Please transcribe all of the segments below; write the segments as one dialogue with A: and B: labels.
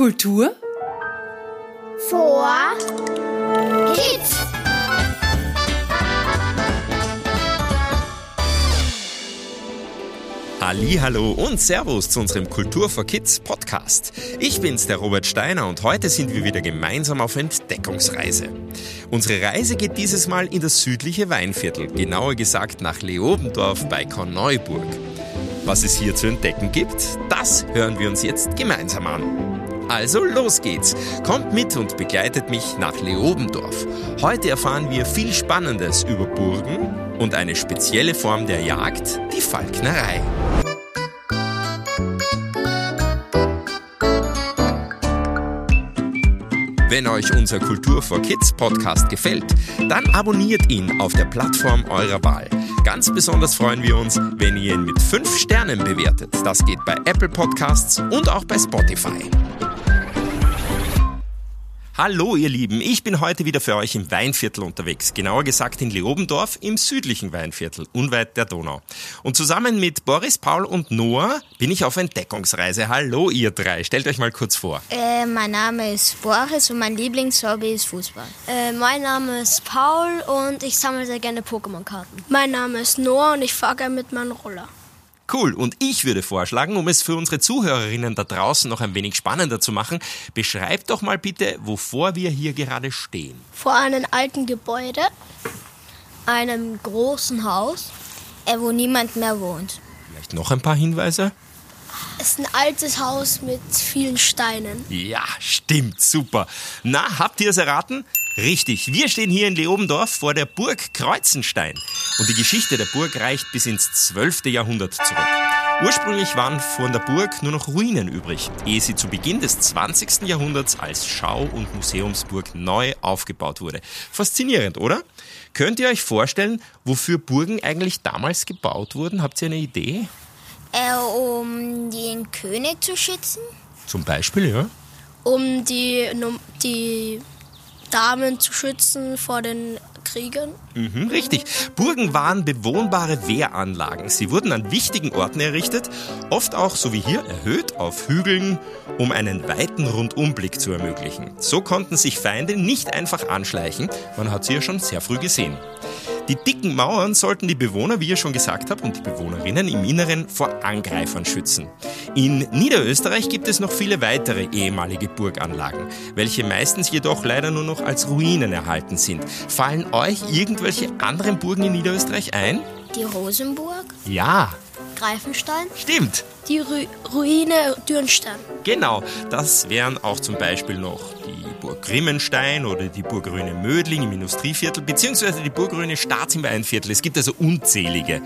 A: Kultur
B: vor Kids.
C: Hallo und Servus zu unserem Kultur for Kids Podcast. Ich bin's, der Robert Steiner und heute sind wir wieder gemeinsam auf Entdeckungsreise. Unsere Reise geht dieses Mal in das südliche Weinviertel, genauer gesagt nach Leobendorf bei Korneuburg. Was es hier zu entdecken gibt, das hören wir uns jetzt gemeinsam an. Also los geht's. Kommt mit und begleitet mich nach Leobendorf. Heute erfahren wir viel Spannendes über Burgen und eine spezielle Form der Jagd, die Falknerei. Wenn euch unser Kultur for Kids Podcast gefällt, dann abonniert ihn auf der Plattform eurer Wahl. Ganz besonders freuen wir uns, wenn ihr ihn mit 5 Sternen bewertet. Das geht bei Apple Podcasts und auch bei Spotify. Hallo ihr Lieben, ich bin heute wieder für euch im Weinviertel unterwegs, genauer gesagt in Leobendorf im südlichen Weinviertel, unweit der Donau. Und zusammen mit Boris, Paul und Noah bin ich auf Entdeckungsreise. Hallo ihr drei, stellt euch mal kurz vor.
B: Äh, mein Name ist Boris und mein Lieblingshobby ist Fußball.
D: Äh, mein Name ist Paul und ich sammle sehr gerne Pokémon-Karten.
E: Mein Name ist Noah und ich fahre gerne mit meinem Roller.
C: Cool. Und ich würde vorschlagen, um es für unsere Zuhörerinnen da draußen noch ein wenig spannender zu machen, beschreibt doch mal bitte, wovor wir hier gerade stehen.
E: Vor einem alten Gebäude,
D: einem großen Haus,
B: äh, wo niemand mehr wohnt.
C: Vielleicht noch ein paar Hinweise?
E: Es ist ein altes Haus mit vielen Steinen.
C: Ja, stimmt, super. Na, habt ihr es erraten? Richtig, wir stehen hier in Leobendorf vor der Burg Kreuzenstein. Und die Geschichte der Burg reicht bis ins 12. Jahrhundert zurück. Ursprünglich waren von der Burg nur noch Ruinen übrig, ehe sie zu Beginn des 20. Jahrhunderts als Schau- und Museumsburg neu aufgebaut wurde. Faszinierend, oder? Könnt ihr euch vorstellen, wofür Burgen eigentlich damals gebaut wurden? Habt ihr eine Idee?
B: Äh, um den König zu schützen?
C: Zum Beispiel, ja.
E: Um die, die Damen zu schützen vor den Kriegen.
C: Mhm, richtig. Burgen waren bewohnbare Wehranlagen. Sie wurden an wichtigen Orten errichtet, oft auch, so wie hier, erhöht auf Hügeln, um einen weiten Rundumblick zu ermöglichen. So konnten sich Feinde nicht einfach anschleichen. Man hat sie ja schon sehr früh gesehen. Die dicken Mauern sollten die Bewohner, wie ihr schon gesagt habt, und die Bewohnerinnen im Inneren vor Angreifern schützen. In Niederösterreich gibt es noch viele weitere ehemalige Burganlagen, welche meistens jedoch leider nur noch als Ruinen erhalten sind. Fallen euch irgendwelche anderen Burgen in Niederösterreich ein?
B: Die Rosenburg?
C: Ja.
D: Greifenstein?
C: Stimmt.
E: Die Ru Ruine Dürnstein.
C: Genau, das wären auch zum Beispiel noch die Grimmenstein oder die Burg Röne Mödling im Industrieviertel, beziehungsweise die Burg Röne Staats im Weinviertel. Es gibt also unzählige.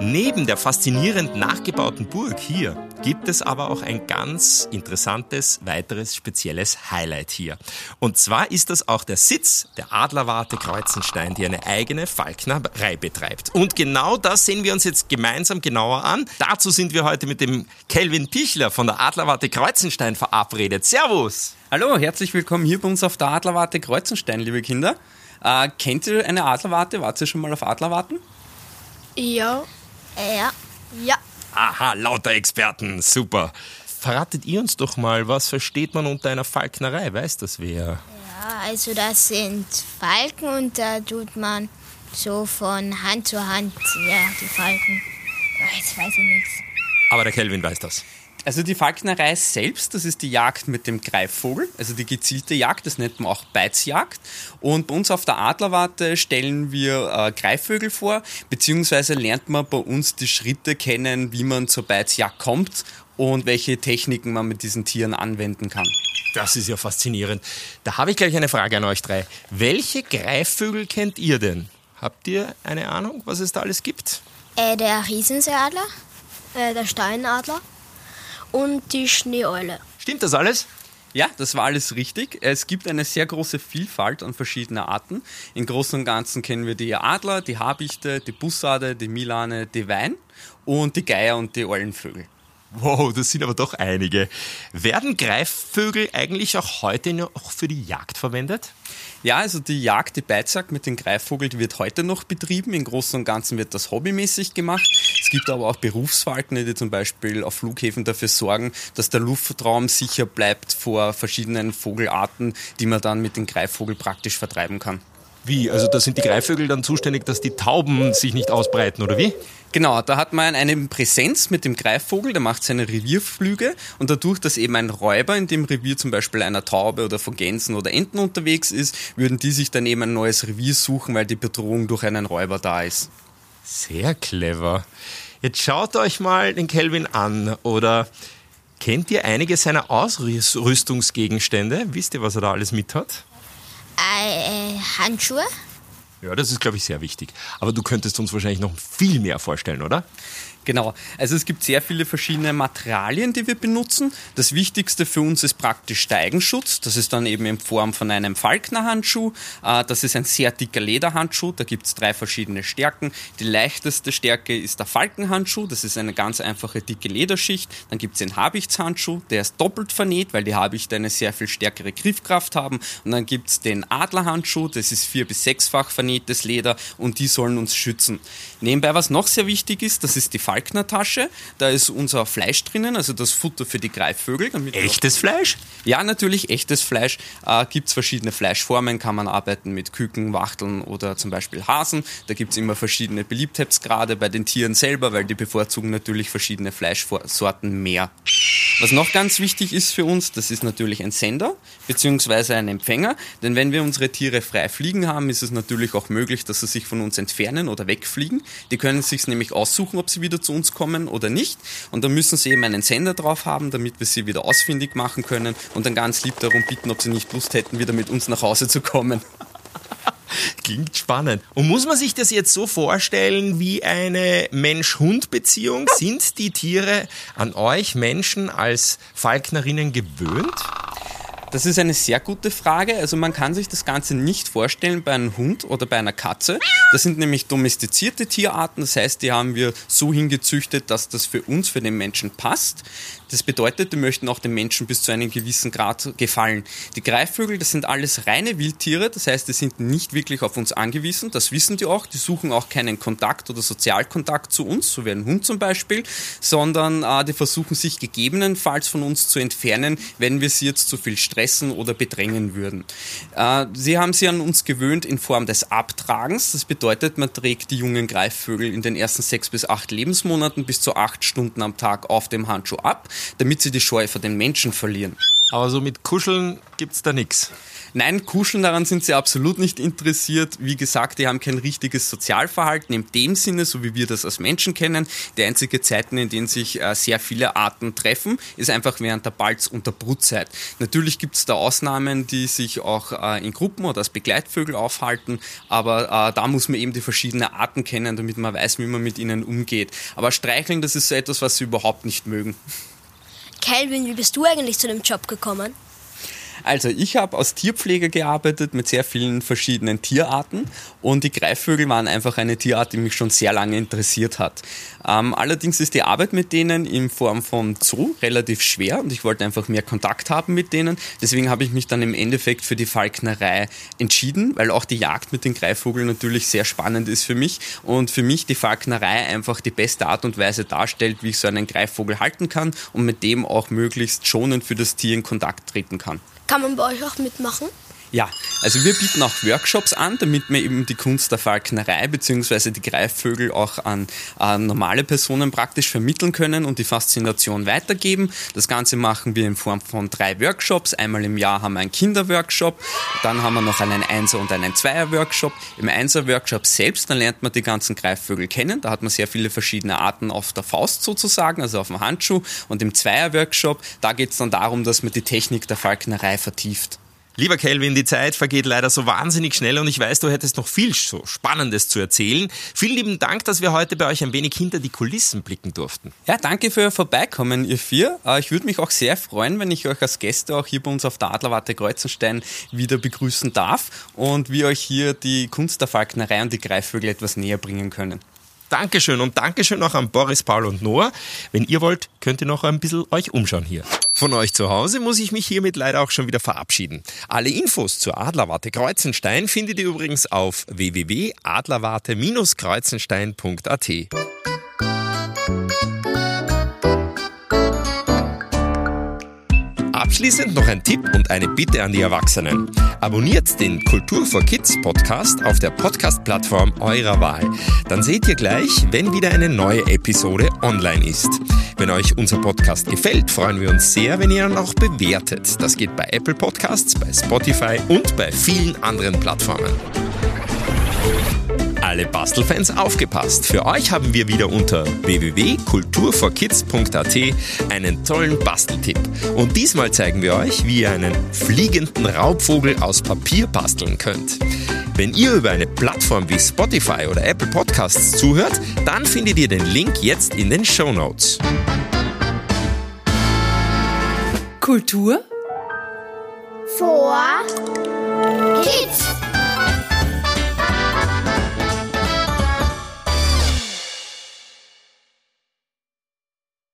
C: Neben der faszinierend nachgebauten Burg hier gibt es aber auch ein ganz interessantes weiteres spezielles Highlight hier. Und zwar ist das auch der Sitz der Adlerwarte Kreuzenstein, die eine eigene Falknerei betreibt. Und genau das sehen wir uns jetzt gemeinsam genauer an. Dazu sind wir heute mit dem Kelvin Pichler von der Adlerwarte Kreuzenstein verabredet. Servus!
F: Hallo, herzlich willkommen hier bei uns auf der Adlerwarte Kreuzenstein, liebe Kinder. Äh, kennt ihr eine Adlerwarte? Wart ihr schon mal auf Adlerwarten?
E: Ja.
B: Ja.
E: Ja.
C: Aha, lauter Experten, super. Verratet ihr uns doch mal, was versteht man unter einer Falknerei? Weiß das wer?
B: Ja, also das sind Falken und da tut man so von Hand zu Hand, ja, die Falken. Jetzt weiß ich nichts.
C: Aber der Kelvin weiß das.
F: Also die Falknerei selbst, das ist die Jagd mit dem Greifvogel, also die gezielte Jagd, das nennt man auch Beizjagd. Und bei uns auf der Adlerwarte stellen wir äh, Greifvögel vor, beziehungsweise lernt man bei uns die Schritte kennen, wie man zur Beizjagd kommt und welche Techniken man mit diesen Tieren anwenden kann.
C: Das ist ja faszinierend. Da habe ich gleich eine Frage an euch drei. Welche Greifvögel kennt ihr denn? Habt ihr eine Ahnung, was es da alles gibt?
B: Äh, der Riesenseeadler?
D: Äh, der Steinadler?
E: Und die Schneeeule.
C: Stimmt das alles?
F: Ja, das war alles richtig. Es gibt eine sehr große Vielfalt an verschiedenen Arten. Im Großen und Ganzen kennen wir die Adler, die Habichte, die Bussarde, die Milane, die Wein und die Geier und die Eulenvögel.
C: Wow, das sind aber doch einige. Werden Greifvögel eigentlich auch heute noch für die Jagd verwendet?
F: Ja, also die Jagd, die Beizjagd mit den Greifvögeln, die wird heute noch betrieben. Im Großen und Ganzen wird das hobbymäßig gemacht. Es gibt aber auch Berufsfalken, die zum Beispiel auf Flughäfen dafür sorgen, dass der Luftraum sicher bleibt vor verschiedenen Vogelarten, die man dann mit dem Greifvogel praktisch vertreiben kann.
C: Wie? Also da sind die Greifvögel dann zuständig, dass die Tauben sich nicht ausbreiten, oder wie?
F: Genau, da hat man eine Präsenz mit dem Greifvogel, der macht seine Revierflüge und dadurch, dass eben ein Räuber in dem Revier zum Beispiel einer Taube oder von Gänsen oder Enten unterwegs ist, würden die sich dann eben ein neues Revier suchen, weil die Bedrohung durch einen Räuber da ist.
C: Sehr clever. Jetzt schaut euch mal den Kelvin an oder kennt ihr einige seiner Ausrüstungsgegenstände? Wisst ihr, was er da alles mit hat?
B: Äh, Handschuhe?
C: Ja, das ist, glaube ich, sehr wichtig. Aber du könntest uns wahrscheinlich noch viel mehr vorstellen, oder?
F: Genau. Also es gibt sehr viele verschiedene Materialien, die wir benutzen. Das Wichtigste für uns ist praktisch der Eigenschutz. Das ist dann eben in Form von einem Falkner-Handschuh. Äh, das ist ein sehr dicker Lederhandschuh. Da gibt es drei verschiedene Stärken. Die leichteste Stärke ist der Falkenhandschuh. Das ist eine ganz einfache dicke Lederschicht. Dann gibt es den Habichtshandschuh. Der ist doppelt vernäht, weil die Habichte eine sehr viel stärkere Griffkraft haben. Und dann gibt es den Adlerhandschuh. Das ist vier- bis sechsfach vernähtes Leder und die sollen uns schützen. Nebenbei, was noch sehr wichtig ist, das ist die Falken Falkner-Tasche. Da ist unser Fleisch drinnen, also das Futter für die Greifvögel.
C: echtes Fleisch?
F: Ja, natürlich echtes Fleisch. Äh, gibt es verschiedene Fleischformen, kann man arbeiten mit Küken, Wachteln oder zum Beispiel Hasen. Da gibt es immer verschiedene Beliebtheitsgrade bei den Tieren selber, weil die bevorzugen natürlich verschiedene Fleischsorten mehr. Was noch ganz wichtig ist für uns, das ist natürlich ein Sender bzw. ein Empfänger. Denn wenn wir unsere Tiere frei fliegen haben, ist es natürlich auch möglich, dass sie sich von uns entfernen oder wegfliegen. Die können sich nämlich aussuchen, ob sie wieder zu uns kommen oder nicht. Und da müssen sie eben einen Sender drauf haben, damit wir sie wieder ausfindig machen können und dann ganz lieb darum bitten, ob sie nicht Lust hätten, wieder mit uns nach Hause zu kommen.
C: Klingt spannend. Und muss man sich das jetzt so vorstellen wie eine Mensch-Hund-Beziehung? Sind die Tiere an euch Menschen als Falknerinnen gewöhnt?
F: Das ist eine sehr gute Frage. Also man kann sich das Ganze nicht vorstellen bei einem Hund oder bei einer Katze. Das sind nämlich domestizierte Tierarten. Das heißt, die haben wir so hingezüchtet, dass das für uns, für den Menschen passt. Das bedeutet, die möchten auch den Menschen bis zu einem gewissen Grad gefallen. Die Greifvögel, das sind alles reine Wildtiere, das heißt, die sind nicht wirklich auf uns angewiesen, das wissen die auch, die suchen auch keinen Kontakt oder Sozialkontakt zu uns, so wie ein Hund zum Beispiel, sondern äh, die versuchen sich gegebenenfalls von uns zu entfernen, wenn wir sie jetzt zu viel stressen oder bedrängen würden. Äh, sie haben sie an uns gewöhnt in Form des Abtragens, das bedeutet, man trägt die jungen Greifvögel in den ersten sechs bis acht Lebensmonaten bis zu acht Stunden am Tag auf dem Handschuh ab damit sie die Scheu vor den Menschen verlieren.
C: Aber so mit Kuscheln gibt es da nichts.
F: Nein, Kuscheln daran sind sie absolut nicht interessiert. Wie gesagt, die haben kein richtiges Sozialverhalten in dem Sinne, so wie wir das als Menschen kennen. Die einzige Zeiten, in denen sich äh, sehr viele Arten treffen, ist einfach während der Balz- und der Brutzeit. Natürlich gibt es da Ausnahmen, die sich auch äh, in Gruppen oder als Begleitvögel aufhalten, aber äh, da muss man eben die verschiedenen Arten kennen, damit man weiß, wie man mit ihnen umgeht. Aber Streicheln, das ist so etwas, was sie überhaupt nicht mögen.
D: Kelvin, wie bist du eigentlich zu dem Job gekommen?
F: Also ich habe als Tierpfleger gearbeitet mit sehr vielen verschiedenen Tierarten und die Greifvögel waren einfach eine Tierart, die mich schon sehr lange interessiert hat. Ähm, allerdings ist die Arbeit mit denen in Form von Zoo relativ schwer und ich wollte einfach mehr Kontakt haben mit denen. Deswegen habe ich mich dann im Endeffekt für die Falknerei entschieden, weil auch die Jagd mit den Greifvogeln natürlich sehr spannend ist für mich und für mich die Falknerei einfach die beste Art und Weise darstellt, wie ich so einen Greifvogel halten kann und mit dem auch möglichst schonend für das Tier in Kontakt treten kann.
D: Kann man bei euch auch mitmachen?
F: Ja, also wir bieten auch Workshops an, damit wir eben die Kunst der Falknerei bzw. die Greifvögel auch an, an, normale Personen praktisch vermitteln können und die Faszination weitergeben. Das Ganze machen wir in Form von drei Workshops. Einmal im Jahr haben wir einen Kinderworkshop, dann haben wir noch einen Einser- und einen Zweier-Workshop. Im Einser-Workshop selbst, dann lernt man die ganzen Greifvögel kennen. Da hat man sehr viele verschiedene Arten auf der Faust sozusagen, also auf dem Handschuh. Und im Zweier-Workshop, da geht es dann darum, dass man die Technik der Falknerei vertieft.
C: Lieber Kelvin, die Zeit vergeht leider so wahnsinnig schnell und ich weiß, du hättest noch viel so Spannendes zu erzählen. Vielen lieben Dank, dass wir heute bei euch ein wenig hinter die Kulissen blicken durften.
F: Ja, danke für Ihr Vorbeikommen, ihr vier. Äh, ich würde mich auch sehr freuen, wenn ich euch als Gäste auch hier bei uns auf der Adlerwarte Kreuzenstein wieder begrüßen darf und wir euch hier die Kunst der Falknerei und die Greifvögel etwas näher bringen können.
C: Dankeschön und Dankeschön auch an Boris, Paul und Noah. Wenn ihr wollt, könnt ihr noch ein bisschen euch umschauen hier. Von euch zu Hause muss ich mich hiermit leider auch schon wieder verabschieden. Alle Infos zur Adlerwarte Kreuzenstein findet ihr übrigens auf www.adlerwarte-kreuzenstein.at. Abschließend noch ein Tipp und eine Bitte an die Erwachsenen. Abonniert den Kultur for Kids Podcast auf der Podcast-Plattform eurer Wahl. Dann seht ihr gleich, wenn wieder eine neue Episode online ist. Wenn euch unser Podcast gefällt, freuen wir uns sehr, wenn ihr ihn auch bewertet. Das geht bei Apple Podcasts, bei Spotify und bei vielen anderen Plattformen alle Bastelfans aufgepasst. Für euch haben wir wieder unter www.kulturforkids.at einen tollen Basteltipp. Und diesmal zeigen wir euch, wie ihr einen fliegenden Raubvogel aus Papier basteln könnt. Wenn ihr über eine Plattform wie Spotify oder Apple Podcasts zuhört, dann findet ihr den Link jetzt in den Show Notes.
A: Kultur
B: vor Kids.